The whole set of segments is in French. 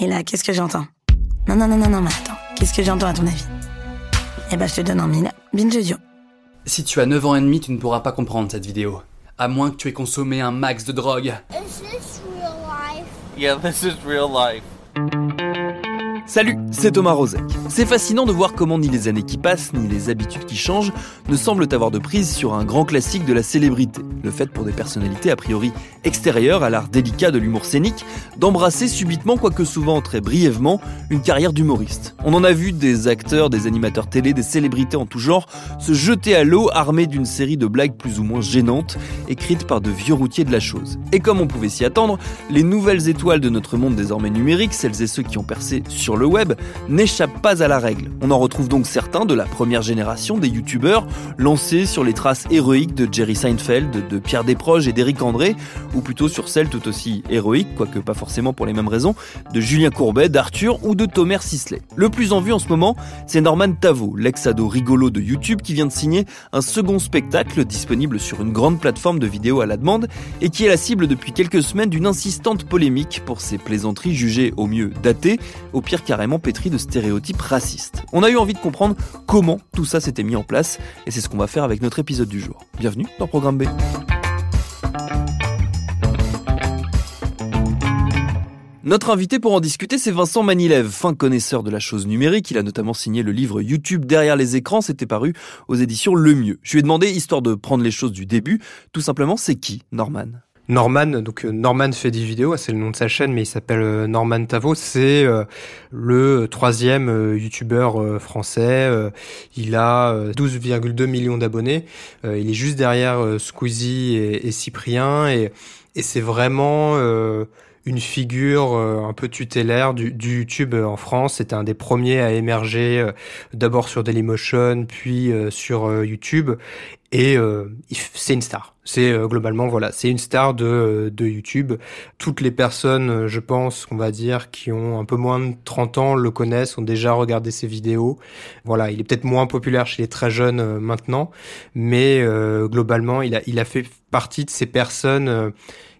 Et là, qu'est-ce que j'entends? Non, non, non, non, non, mais attends. Qu'est-ce que j'entends à ton avis? Eh ben, je te donne en mille. Binge audio. Si tu as 9 ans et demi, tu ne pourras pas comprendre cette vidéo. À moins que tu aies consommé un max de drogue. Is this real life? Yeah, this is real life. Salut, c'est Thomas Rozek. C'est fascinant de voir comment ni les années qui passent, ni les habitudes qui changent ne semblent avoir de prise sur un grand classique de la célébrité. Le fait pour des personnalités a priori extérieures à l'art délicat de l'humour scénique d'embrasser subitement, quoique souvent très brièvement, une carrière d'humoriste. On en a vu des acteurs, des animateurs télé, des célébrités en tout genre se jeter à l'eau armés d'une série de blagues plus ou moins gênantes, écrites par de vieux routiers de la chose. Et comme on pouvait s'y attendre, les nouvelles étoiles de notre monde désormais numérique, celles et ceux qui ont percé sur le web n'échappent pas à la règle. On en retrouve donc certains de la première génération des youtubeurs lancés sur les traces héroïques de Jerry Seinfeld, de Pierre Desproges et d'Éric André, ou plutôt sur celles tout aussi héroïques, quoique pas forcément pour les mêmes raisons, de Julien Courbet, d'Arthur ou de Thomas Sisley. Le plus en vue en ce moment, c'est Norman Tavo, l'ex-ado rigolo de YouTube qui vient de signer un second spectacle disponible sur une grande plateforme de vidéos à la demande et qui est la cible depuis quelques semaines d'une insistante polémique pour ses plaisanteries jugées au mieux datées, au pire carrément pétri de stéréotypes racistes. On a eu envie de comprendre comment tout ça s'était mis en place, et c'est ce qu'on va faire avec notre épisode du jour. Bienvenue dans Programme B. Notre invité pour en discuter, c'est Vincent Manilev, fin connaisseur de la chose numérique. Il a notamment signé le livre YouTube derrière les écrans. C'était paru aux éditions Le Mieux. Je lui ai demandé, histoire de prendre les choses du début, tout simplement, c'est qui Norman? Norman, donc euh, Norman fait des vidéos, c'est le nom de sa chaîne, mais il s'appelle euh, Norman Tavo. C'est euh, le troisième youtubeur français. Il a euh, 12,2 millions d'abonnés. Il est juste derrière Squeezie et, Cyprien, et, c'est vraiment une figure euh, un peu tutélaire du, du YouTube euh, en France. C'était un des premiers à émerger, euh, d'abord sur Dailymotion, puis sur YouTube. Et c'est une star. C'est globalement voilà, c'est une star de, de YouTube. Toutes les personnes, je pense, qu'on va dire, qui ont un peu moins de 30 ans le connaissent, ont déjà regardé ses vidéos. Voilà, il est peut-être moins populaire chez les très jeunes maintenant, mais globalement, il a il a fait partie de ces personnes.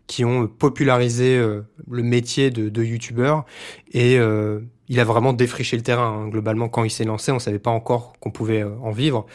Qui ont popularisé euh, le métier de, de youtubeur et euh, il a vraiment défriché le terrain. hein. Globalement, quand il s'est lancé, on savait pas encore qu'on pouvait euh, en vivre.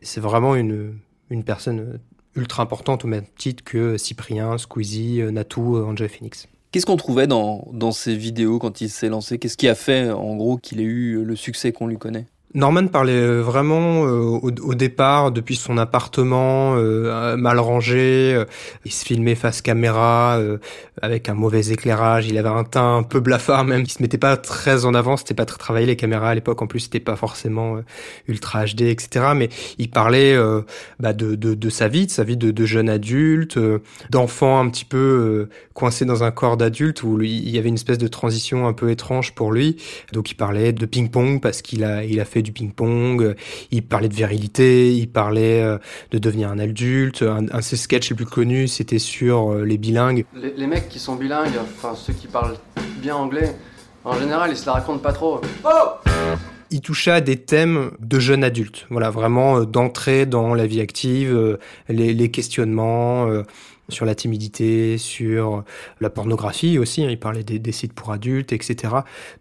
C'est vraiment une, une personne ultra importante au même titre que Cyprien, Squeezie, Natou, Angel Phoenix. Qu'est-ce qu'on trouvait dans, dans ces vidéos quand il s'est lancé? Qu'est-ce qui a fait, en gros, qu'il ait eu le succès qu'on lui connaît? Norman parlait euh, vraiment euh, au, au départ depuis son appartement euh, mal rangé. euh, il se filmait face caméra euh, avec un mauvais éclairage. Il avait un teint un peu blafard même. Il se mettait pas très en avant. C'était pas très travaillé les caméras à l'époque. En plus, c'était pas forcément euh, ultra HD, etc. Mais il parlait bah, de, de, de sa vie, de sa vie de, de jeune adulte, d'enfant un petit peu coincé dans un corps d'adulte où il y avait une espèce de transition un peu étrange pour lui. Donc il parlait de ping-pong parce qu'il a, il a fait du ping-pong, euh, il parlait de virilité, il parlait euh, de devenir un adulte. Un, un de ses sketchs les plus connus, c'était sur euh, les bilingues. Les, les mecs qui sont bilingues, enfin ceux qui parlent bien anglais, en général ils se la racontent pas trop. Il touchait à des thèmes de jeunes adultes. Voilà, vraiment euh, d'entrer dans la vie active, euh, les, questionnements euh, sur la timidité, sur la pornographie aussi. hein, il parlait des, sites pour adultes, etc.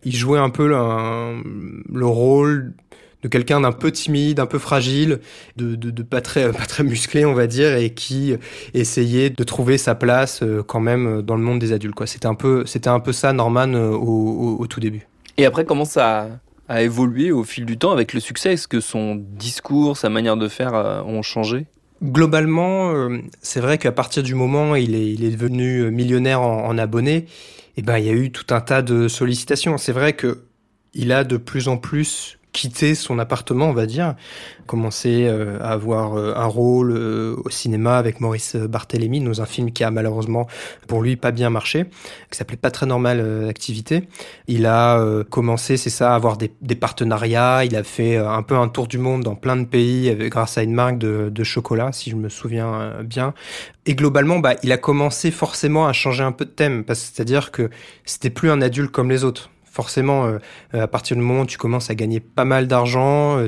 Il jouait un peu le, rôle de quelqu'un d'un peu timide, un peu fragile, de, pas très pas très musclé, on va dire, et qui essayait de trouver sa place euh, quand même dans le monde des adultes. C'était un peu c'était un peu ça Norman au tout début. Et après, comment ça a, évolué au fil du temps avec le succès Est-ce que son discours, sa manière de faire euh, ont changé? Globalement, euh, c'est vrai qu'à partir du moment où il est, devenu euh, millionnaire en, en abonnés, eh ben, il y a eu tout un tas de sollicitations. C'est vrai que il a de plus en plus quitté son appartement, on va dire, commencé euh, à avoir euh, un rôle euh, au cinéma avec Maurice Barthélémy dans un film qui a malheureusement pour lui pas bien marché, qui s'appelait Pas très normal activité. Il a commencé, c'est ça, à avoir des, des, partenariats. Il a fait un peu un tour du monde dans plein de pays grâce à une marque de, de chocolat, si je me souviens bien. Et globalement, bah, il a commencé forcément à changer un peu de thème, parce c'est-à-dire que c'était plus un adulte comme les autres forcément, euh, à partir du moment où tu commences à gagner pas mal d'argent, euh,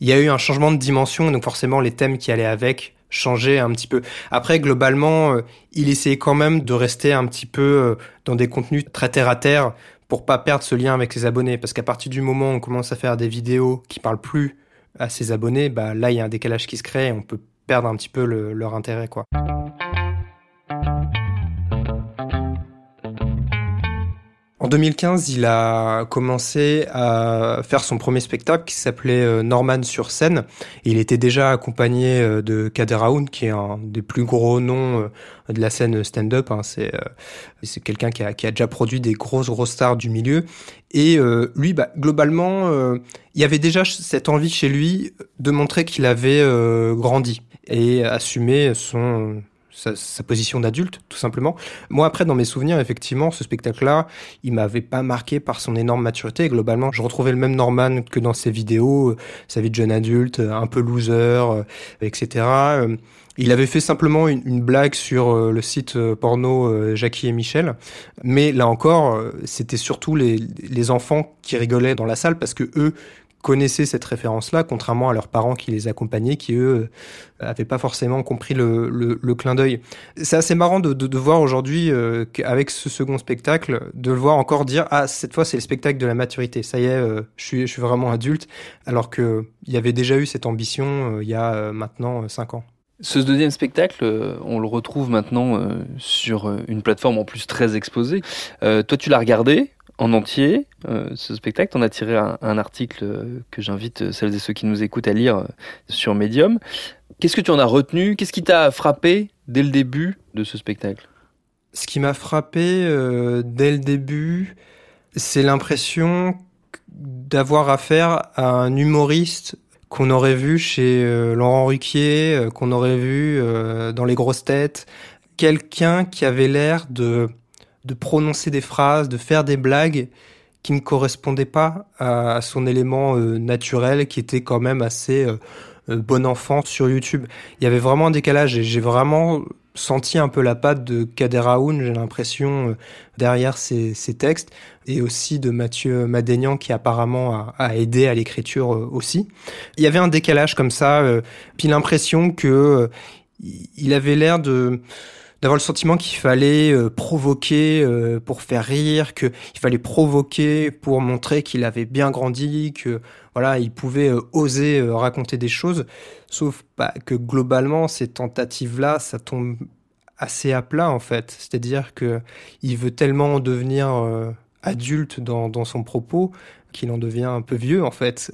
il y a eu un changement de dimension, donc forcément les thèmes qui allaient avec changeaient un petit peu. Après, globalement, euh, il essayait quand même de rester un petit peu dans des contenus très terre à terre pour pas perdre ce lien avec ses abonnés, parce qu'à partir du moment où on commence à faire des vidéos qui parlent plus à ses abonnés, bah là il y a un décalage qui se crée et on peut perdre un petit peu leur intérêt, quoi. En 2015, il a commencé à faire son premier spectacle qui s'appelait euh, Norman sur scène. il était déjà accompagné euh, de Kader Aoun, qui est un des plus gros noms euh, de la scène stand-up. Hein. C'est quelqu'un qui a, qui a déjà produit des grosses grosses stars du milieu. Et lui, bah, globalement, il y avait déjà cette envie chez lui de montrer qu'il avait grandi et assumé son sa, position d'adulte, tout simplement. Moi, après, dans mes souvenirs, effectivement, ce spectacle-là, il m'avait pas marqué par son énorme maturité. globalement, je retrouvais le même Norman que dans ses vidéos, euh, sa vie de jeune adulte, euh, un peu loser, euh, etc. Il avait fait simplement une, blague sur le site porno Jackie et Michel, mais là encore, c'était surtout les, les enfants qui rigolaient dans la salle parce que eux connaissaient cette référence-là, contrairement à leurs parents qui les accompagnaient, qui eux n'avaient pas forcément compris le, le, clin d'œil. C'est assez marrant de, de, voir aujourd'hui, euh, qu'avec ce second spectacle, de le voir encore dire ah cette fois c'est le spectacle de la maturité. Ça y est, euh, je suis je suis vraiment adulte, alors que il y avait déjà eu cette ambition euh, il y a maintenant cinq ans. Ce deuxième spectacle, on le retrouve maintenant sur une plateforme en plus très exposée. toi, tu l'as regardé en entier, euh, ce spectacle. On a tiré un, article euh, que j'invite celles et ceux qui nous écoutent à lire euh, sur Medium. Qu'est-ce que tu en as retenu? Qu'est-ce qui t'a frappé dès le début de ce spectacle? Ce qui m'a frappé dès le début, c'est l'impression d'avoir affaire à un humoriste qu'on aurait vu chez Laurent Ruquier, qu'on aurait vu dans Les Grosses Têtes, quelqu'un qui avait l'air de de prononcer des phrases, de faire des blagues qui ne correspondaient pas à, son élément euh, naturel, qui était quand même assez euh, euh, bon enfant sur YouTube. Il y avait vraiment un décalage et j'ai vraiment senti un peu la patte de Kader Aoun, j'ai l'impression, derrière ces, textes, et aussi de Mathieu Madénian qui apparemment a, a aidé à l'écriture aussi. Il y avait un décalage comme ça, puis l'impression que il avait l'air de d'avoir le sentiment qu'il fallait euh, provoquer euh, pour faire rire, qu'il fallait provoquer pour montrer qu'il avait bien grandi, que voilà, il pouvait euh, oser raconter des choses. Sauf que globalement, ces tentatives-là, ça tombe assez à plat en fait. C'est-à-dire que il veut tellement devenir adulte dans, dans son propos qu'il en devient un peu vieux en fait.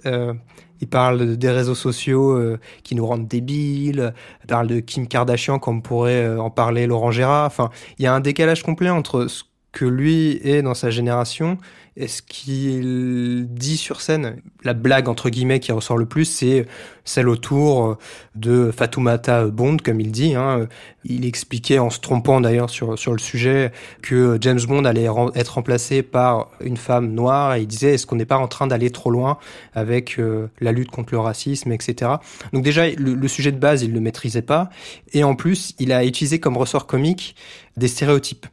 Il parle des réseaux sociaux euh, qui nous rendent débiles. Il parle de Kim Kardashian comme pourrait euh, en parler Laurent Gérard. Enfin, il y a un décalage complet entre ce que lui est dans sa génération et ce qu'il dit sur scène. La blague entre guillemets qui ressort le plus, c'est celle autour de Fatoumata Bond, comme il dit. Hein. Il expliquait en se trompant d'ailleurs sur sur le sujet que James Bond allait être remplacé par une femme noire et il disait est-ce qu'on n'est pas en train d'aller trop loin avec euh, la lutte contre le racisme, etc. Donc déjà le, le sujet de base il le maîtrisait pas et en plus il a utilisé comme ressort comique des stéréotypes.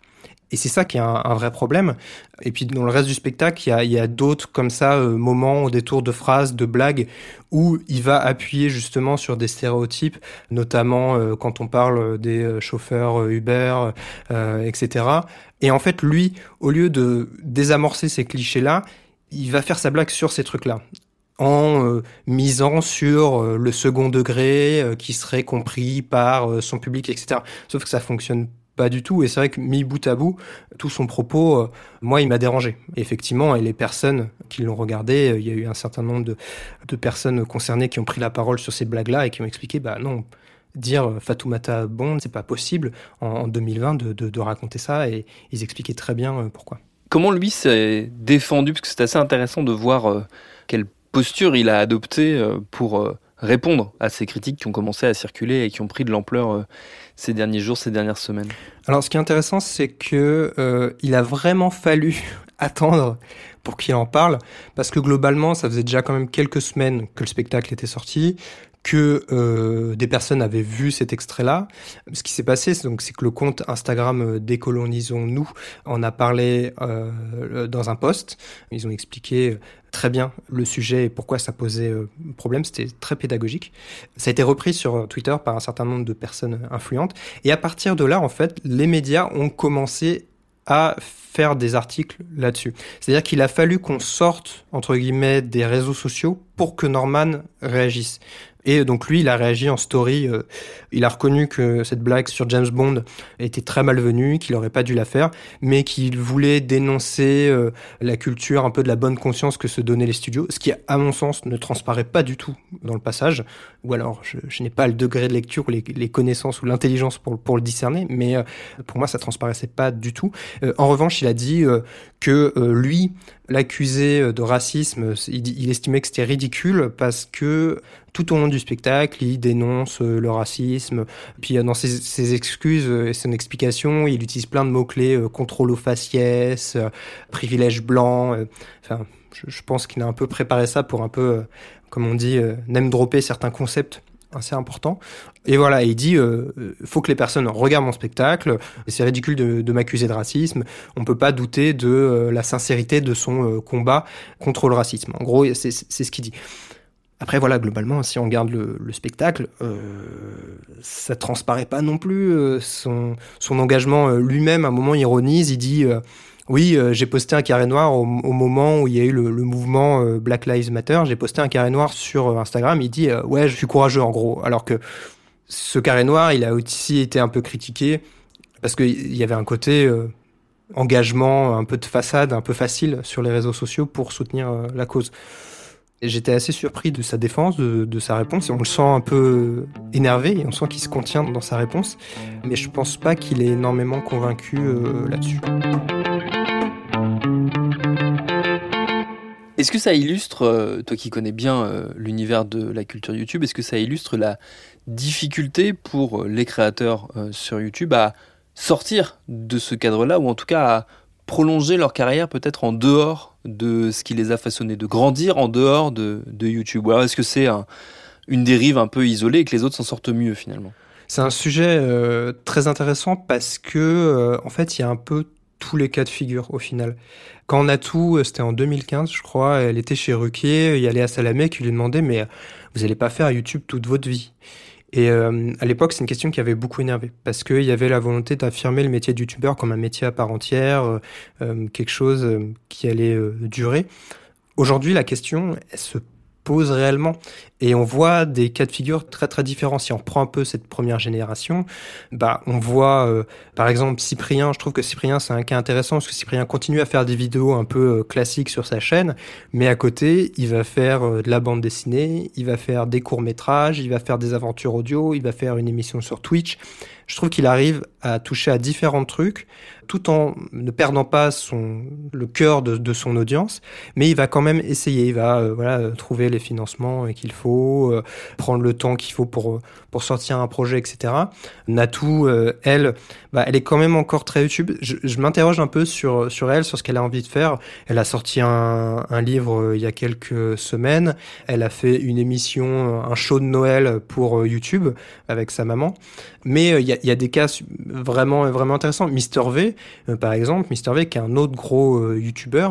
Et c'est ça qui est un, vrai problème. Et puis dans le reste du spectacle, il y a, d'autres comme ça euh, moments, des tours de phrases, de blagues, où il va appuyer justement sur des stéréotypes, notamment euh, quand on parle des euh, chauffeurs Uber, etc. Et en fait, lui, au lieu de désamorcer ces clichés-là, il va faire sa blague sur ces trucs-là en misant sur le second degré qui serait compris par son public, etc. Sauf que ça fonctionne pas du tout. Et c'est vrai que mis bout à bout, tout son propos, euh, moi, il m'a dérangé. effectivement, et les personnes qui l'ont regardé, euh, il y a eu un certain nombre de, de, personnes concernées qui ont pris la parole sur ces blagues-là et qui ont expliqué, bah non, dire euh, Fatoumata Bond, c'est pas possible en, 2020 de, de, de, raconter ça. Et ils expliquaient très bien pourquoi. Comment lui s'est défendu? Parce que c'est assez intéressant de voir quelle posture il a adopté euh, pour répondre à ces critiques qui ont commencé à circuler et qui ont pris de l'ampleur euh, ces derniers jours, ces dernières semaines. Alors, ce qui est intéressant, c'est que euh, il a vraiment fallu attendre pour qu'il en parle, parce que globalement, ça faisait déjà quand même quelques semaines que le spectacle était sorti, que euh, des personnes avaient vu cet extrait-là. Ce qui s'est passé, c'est que le compte Instagram euh, Décolonisons-nous en a parlé euh, dans un post. Ils ont expliqué très bien le sujet et pourquoi ça posait problème. C'était très pédagogique. Ça a été repris sur Twitter par un certain nombre de personnes influentes. Et à partir de là, en fait, les médias ont commencé à faire des articles là-dessus. C'est-à-dire qu'il a fallu qu'on sorte, entre guillemets, des réseaux sociaux pour que Norman réagisse. Et donc lui, il a réagi en story. euh, il a reconnu que cette blague sur James Bond était très malvenue, qu'il n'aurait pas dû la faire, mais qu'il voulait dénoncer euh, la culture un peu de la bonne conscience que se donnaient les studios, ce qui, à mon sens, ne transparaît pas du tout dans le passage. Ou alors, je, n'ai pas le degré de lecture, les, les connaissances ou l'intelligence pour, pour le discerner, mais euh, pour moi, ça transparaissait pas du tout. En revanche, il a dit que lui, l'accusé de racisme, il estimait que c'était ridicule parce que tout au long du spectacle, il dénonce euh, le racisme. Puis euh, dans ses, ses excuses euh, et son explication, il utilise plein de mots-clés, contrôle aux faciès, privilège blanc. Enfin, je, pense qu'il a un peu préparé ça pour un peu, comme on dit, name dropper certains concepts assez importants. Et voilà, il dit, faut que les personnes regardent mon spectacle. C'est ridicule de, m'accuser de racisme. On peut pas douter de la sincérité de son combat contre le racisme. En gros, c'est ce qu'il dit. Après, voilà, globalement, si on regarde le, le spectacle, euh, ça transparaît pas non plus. euh, son, engagement euh, lui-même, à un moment, ironise. Il dit euh, Oui, j'ai posté un carré noir au, moment où il y a eu le, le mouvement Black Lives Matter. J'ai posté un carré noir sur Instagram. Il dit Ouais, je suis courageux, en gros. Alors que ce carré noir, il a aussi été un peu critiqué parce qu'il y avait un côté. engagement, un peu de façade, un peu facile sur les réseaux sociaux pour soutenir la cause. J'étais assez surpris de sa défense, de, sa réponse, on le sent un peu énervé, et on sent qu'il se contient dans sa réponse, mais je pense pas qu'il est énormément convaincu euh, là-dessus. Est-ce que ça illustre, euh, toi qui connais bien euh, l'univers de la culture YouTube, est-ce que ça illustre la difficulté pour les créateurs sur YouTube à sortir de ce cadre-là, ou en tout cas à prolonger leur carrière peut-être en dehors de ce qui les a façonnés, de grandir en dehors de, de YouTube. Ou alors est-ce que c'est un- une dérive un peu isolée et que les autres s'en sortent mieux finalement? C'est un sujet euh, très intéressant parce que, euh, en fait, il y a un peu tous les cas de figure au final. Quand Natou, euh, c'était en 2015, je crois, elle était chez Ruquier, il allait à Salamé qui lui demandait Mais euh, vous n'allez pas faire YouTube toute votre vie Et euh, à l'époque, c'est une question qui avait beaucoup énervé parce qu'il y avait la volonté d'affirmer le métier de youtubeur comme un métier à part entière, euh, euh, quelque chose euh, qui allait euh, durer. Aujourd'hui, la question, elle se pose réellement. Et on voit des cas de figure très très différents. Si on reprend un peu cette première génération, bah on voit euh, par exemple Cyprien. Je trouve que Cyprien c'est un cas intéressant parce que Cyprien continue à faire des vidéos un peu euh, classiques sur sa chaîne, mais à côté il va faire euh, de la bande dessinée, il va faire des courts métrages, il va faire des aventures audio, il va faire une émission sur Twitch. Je trouve qu'il arrive à toucher à différents trucs tout en ne perdant pas son le cœur de, son audience, mais il va quand même essayer. Il va euh, euh, trouver les financements qu'il faut, euh, prendre le temps qu'il faut pour pour sortir un projet, etc. Natou, euh, elle, bah, elle est quand même encore très YouTube. Je, m'interroge un peu sur sur elle, sur ce qu'elle a envie de faire. Elle a sorti un, un livre euh, il y a quelques semaines. Elle a fait une émission, un show de Noël pour euh, YouTube avec sa maman. Mais euh, il y, a, il y a des cas vraiment vraiment intéressants. Mister V, euh, par exemple, Mister V, qui est un autre gros euh, YouTuber,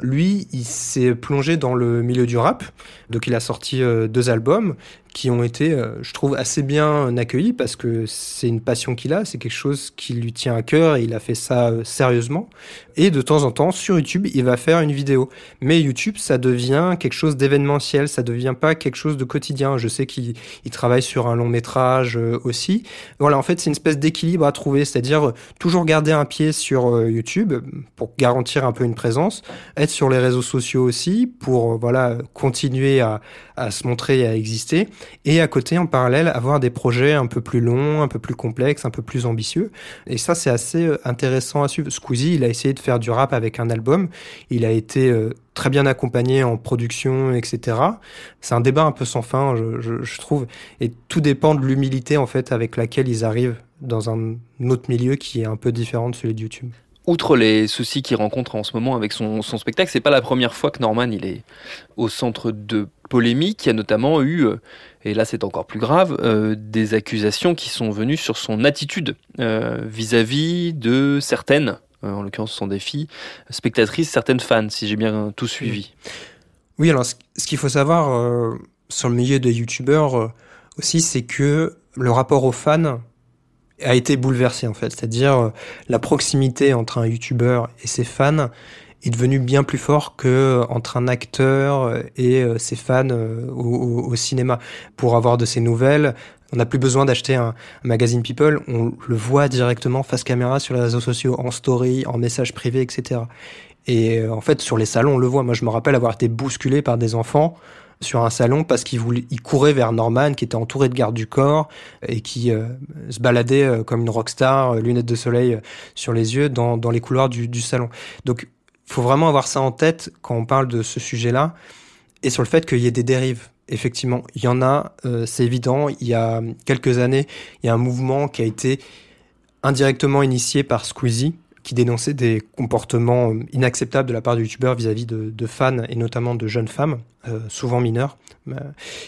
lui, il s'est plongé dans le milieu du rap. Donc, il a sorti euh, deux albums qui ont été, euh, je trouve, assez bien accueillis parce que c'est une passion qu'il a, c'est quelque chose qui lui tient à cœur et il a fait ça euh, sérieusement. Et de temps en temps, sur YouTube, il va faire une vidéo. Mais YouTube, ça devient quelque chose d'événementiel, ça devient pas quelque chose de quotidien. Je sais qu'il il travaille sur un long métrage euh, aussi. Voilà, en fait, c'est une espèce d'équilibre à trouver, c'est-à-dire toujours garder un pied sur YouTube pour garantir un peu une présence, être sur les réseaux sociaux aussi pour voilà continuer à, à se montrer et à exister, et à côté, en parallèle, avoir des projets un peu plus longs, un peu plus complexes, un peu plus ambitieux. Et ça, c'est assez euh, intéressant à suivre. Squeezie, il a essayé de faire du rap avec un album, il a été euh, très bien accompagné en production, etc. C'est un débat un peu sans fin, je, je, je trouve, et tout dépend de l'humilité en fait avec laquelle ils arrivent dans un autre milieu qui est un peu différent de celui de YouTube. Outre les soucis qu'il rencontre en ce moment avec son, son spectacle, c'est pas la première fois que Norman il est au centre de polémiques. Il y a notamment eu, euh, et là c'est encore plus grave, euh, des accusations qui sont venues sur son attitude euh, vis-à-vis de certaines, euh, en l'occurrence des filles, spectatrices, certaines fans, si j'ai bien tout suivi. Oui, alors ce, qu'il faut savoir euh, sur le milieu des youtubeurs aussi, c'est que le rapport aux fans a été bouleversé en fait. C'est-à-dire euh, la proximité entre un youtubeur et ses fans est devenue bien plus fort que euh, entre un acteur euh, et ses fans au, cinéma. Pour avoir de ses nouvelles, on n'a plus besoin d'acheter un, un magazine People, on le voit directement face caméra sur les réseaux sociaux, en story, en message privé, etc. Et en fait, sur les salons, on le voit. Moi, je me rappelle avoir été bousculé par des enfants sur un salon parce qu'ils voulaient, ils couraient vers Norman, qui était entouré de gardes du corps et qui euh, se baladait euh, comme une rockstar, euh, lunettes de soleil sur les yeux, dans, dans les couloirs du, salon. Donc, il faut vraiment avoir ça en tête quand on parle de ce sujet-là et sur le fait qu'il y ait des dérives. Effectivement, il y en a, c'est évident. Il y a quelques années, il y a un mouvement qui a été indirectement initié par Squeezie, qui dénonçait des comportements euh, inacceptables de la part du youtubeur vis-à-vis de, fans et notamment de jeunes femmes, euh, souvent mineures. Euh,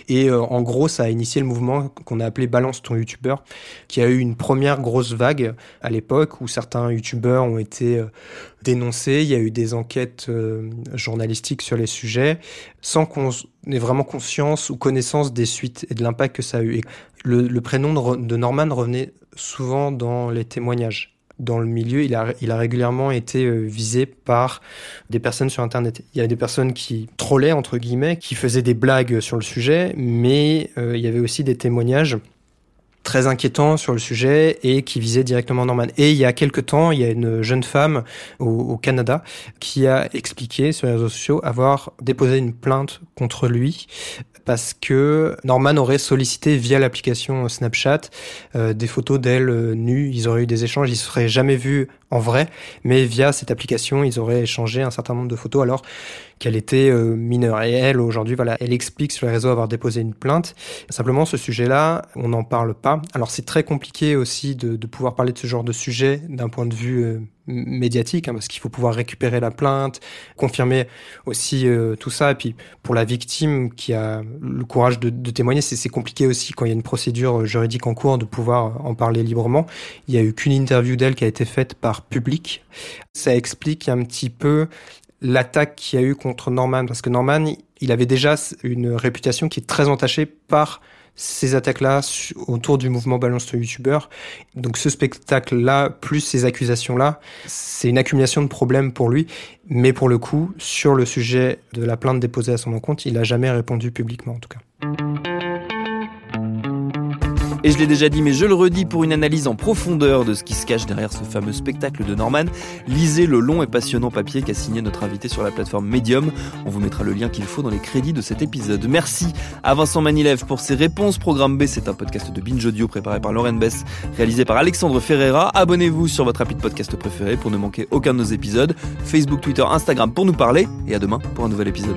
Et en gros, ça a initié le mouvement qu'on a appelé Balance ton youtubeur, qui a eu une première grosse vague à l'époque où certains youtubeurs ont été dénoncés. Il y a eu des enquêtes journalistiques sur les sujets, sans qu'on ait vraiment conscience ou connaissance des suites et de l'impact que ça a eu. Le, prénom de Norman revenait souvent dans les témoignages dans le milieu, il a, il a régulièrement été euh, visé par des personnes sur Internet. Il y a des personnes qui trollaient, entre guillemets, qui faisaient des blagues sur le sujet, mais euh, il y avait aussi des témoignages très inquiétants sur le sujet et qui visaient directement Norman. Et il y a quelque temps, il y a une jeune femme au, au Canada qui a expliqué sur les réseaux sociaux avoir déposé une plainte contre lui parce que Norman aurait sollicité via l'application Snapchat euh, des photos d'elle euh, nue. Ils auraient eu des échanges, ils se seraient jamais vus en vrai, mais via cette application, ils auraient échangé un certain nombre de photos alors qu'elle était euh, mineure. Et elle, aujourd'hui, voilà, elle explique sur les réseaux avoir déposé une plainte. Simplement, ce sujet-là, on n'en parle pas. Alors, c'est très compliqué aussi de, pouvoir parler de ce genre de sujet d'un point de vue euh, médiatique, hein, parce qu'il faut pouvoir récupérer la plainte, confirmer aussi euh, tout ça. Et puis, pour la victime qui a le courage de, de témoigner, c'est compliqué aussi quand il y a une procédure juridique en cours de pouvoir en parler librement. Il y a eu qu'une interview d'elle qui a été faite par public. Ça explique un petit peu l'attaque qu'il y a eu contre Norman, parce que Norman, il avait déjà une réputation qui est très entachée par ces attaques-là autour du mouvement Balance ton youtubeur. Donc ce spectacle-là, plus ces accusations-là, c'est une accumulation de problèmes pour lui. Mais pour le coup, sur le sujet de la plainte déposée à son encontre, il n'a jamais répondu publiquement en tout cas. Et je l'ai déjà dit, mais je le redis pour une analyse en profondeur de ce qui se cache derrière ce fameux spectacle de Norman. Lisez le long et passionnant papier qu'a signé notre invité sur la plateforme Medium. On vous mettra le lien qu'il faut dans les crédits de cet épisode. Merci à Vincent Manilev pour ses réponses. Programme B, c'est un podcast de Binge Audio préparé par Lauren Bess, réalisé par Alexandre Ferreira. Abonnez-vous sur votre appli de podcast préféré pour ne manquer aucun de nos épisodes. Facebook, Twitter, Instagram pour nous parler. Et à demain pour un nouvel épisode.